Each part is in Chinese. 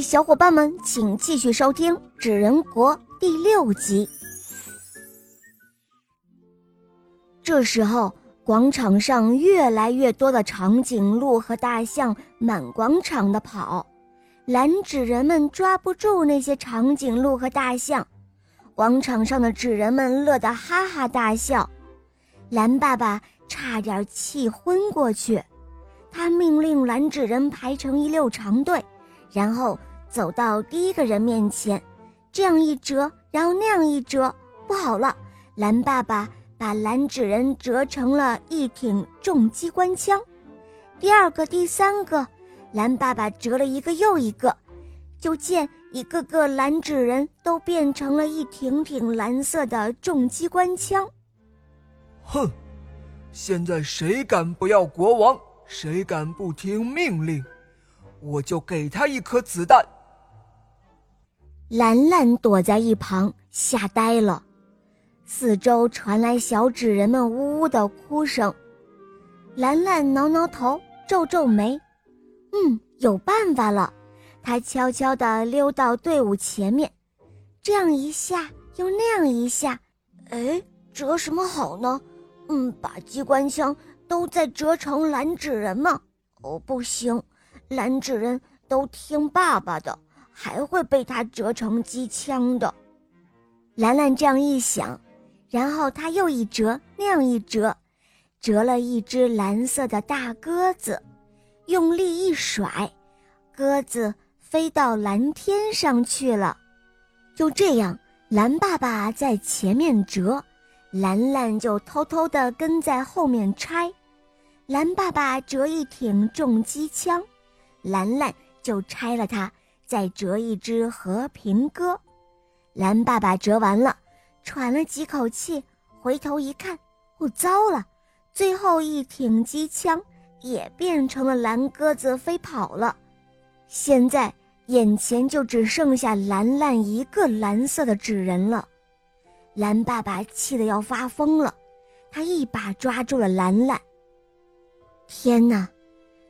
小伙伴们，请继续收听《纸人国》第六集。这时候，广场上越来越多的长颈鹿和大象满广场的跑，蓝纸人们抓不住那些长颈鹿和大象，广场上的纸人们乐得哈哈大笑，蓝爸爸差点气昏过去。他命令蓝纸人排成一溜长队，然后走到第一个人面前，这样一折，然后那样一折，不好了！蓝爸爸把蓝纸人折成了一挺重机关枪。第二个、第三个，蓝爸爸折了一个又一个，就见一个个蓝纸人都变成了一挺挺蓝色的重机关枪。哼，现在谁敢不要国王？谁敢不听命令，我就给他一颗子弹。兰兰躲在一旁，吓呆了。四周传来小纸人们呜呜的哭声。兰兰挠挠头，皱皱眉，嗯，有办法了。她悄悄地溜到队伍前面，这样一下又那样一下，哎，折什么好呢？嗯，把机关枪。都在折成蓝纸人吗？哦，不行，蓝纸人都听爸爸的，还会被他折成机枪的。兰兰这样一想，然后他又一折，那样一折，折了一只蓝色的大鸽子，用力一甩，鸽子飞到蓝天上去了。就这样，蓝爸爸在前面折。兰兰就偷偷地跟在后面拆，蓝爸爸折一挺重机枪，兰兰就拆了它，再折一只和平鸽。蓝爸爸折完了，喘了几口气，回头一看，哦，糟了！最后一挺机枪也变成了蓝鸽子飞跑了。现在眼前就只剩下兰兰一个蓝色的纸人了。蓝爸爸气得要发疯了，他一把抓住了兰兰。天哪！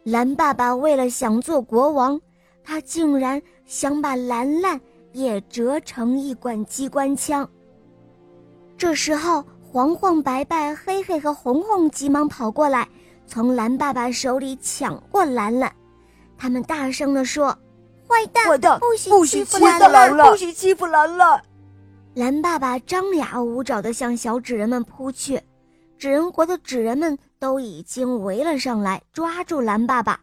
蓝爸爸为了想做国王，他竟然想把兰兰也折成一管机关枪。这时候，黄黄、白白、黑黑和红红急忙跑过来，从蓝爸爸手里抢过兰兰。他们大声地说：“坏蛋，坏蛋，不许欺负兰兰，不许欺负兰兰！”蓝爸爸张牙舞爪地向小纸人们扑去，纸人国的纸人们都已经围了上来，抓住蓝爸爸。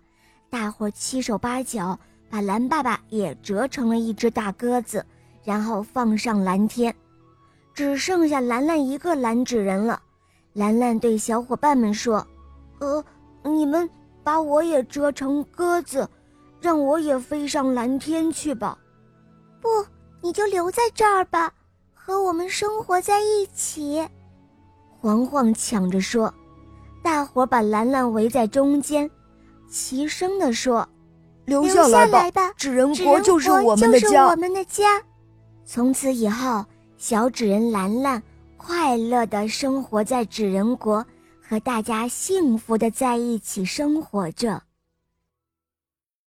大伙七手八脚把蓝爸爸也折成了一只大鸽子，然后放上蓝天。只剩下兰兰一个蓝纸人了。兰兰对小伙伴们说：“呃，你们把我也折成鸽子，让我也飞上蓝天去吧。”“不，你就留在这儿吧。”和我们生活在一起，黄黄抢着说：“大伙把兰兰围在中间，齐声地说：‘留下来吧，纸人国就是我们的家。’从此以后，小纸人兰兰快乐地生活在纸人国，和大家幸福地在一起生活着。”